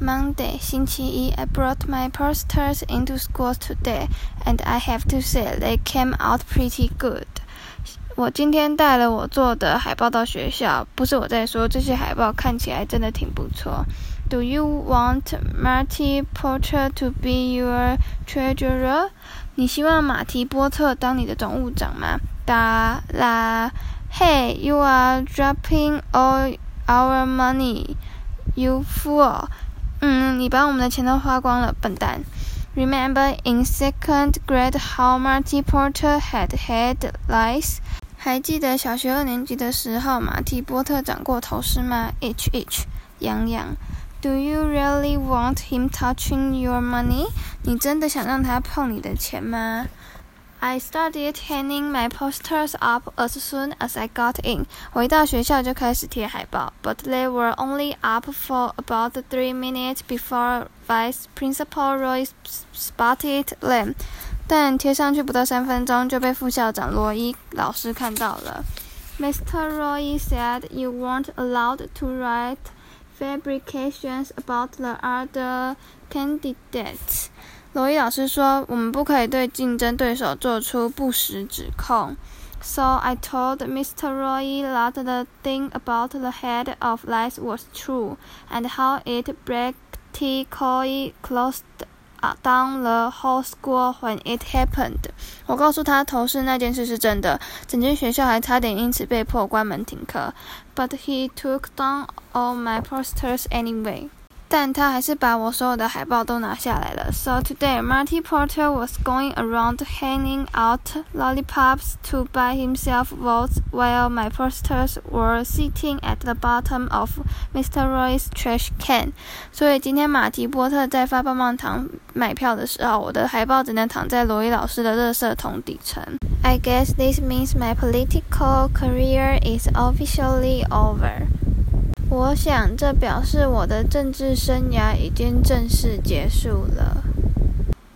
Monday, 星期一 I brought my posters into school today, and I have to say they came out pretty good. 我今天带了我做的海报到学校，不是我在说，这些海报看起来真的挺不错。Do you want Marty Porter to be your treasurer? 你希望马提波特当你的总务长吗？答啦，Hey, you are dropping all our money, you fool! 你把我们的钱都花光了，笨蛋。Remember in second grade how Marty Porter had had lice？还记得小学二年级的时候，马蒂波特长过头虱吗？H H，痒痒。Do you really want him touching your money？你真的想让他碰你的钱吗 ？I started hanging my posters up as soon as I got in. 我一到学校就开始贴海报，but they were only up for about three minutes before Vice Principal Roy spotted them. 但贴上去不到三分钟就被副校长罗伊老师看到了。Mr. Roy said you weren't allowed to write fabrications about the other candidates. 罗伊老师说：“我们不可以对竞争对手做出不实指控。” So I told Mr. Roy that the thing about the head of lice was true, and how it practically closed down the whole school when it happened. 我告诉他头饰那件事是真的，整间学校还差点因此被迫关门停课。But he took down all my posters anyway. 但他还是把我所有的海报都拿下来了。So today, Marty Porter was going around handing out lollipops to buy himself votes, while my posters were sitting at the bottom of Mr. Roy's trash can. 所以今天马蒂波特在发棒棒糖买票的时候，我的海报只能躺在罗伊老师的垃圾桶底层。I guess this means my political career is officially over. 我想，这表示我的政治生涯已经正式结束了。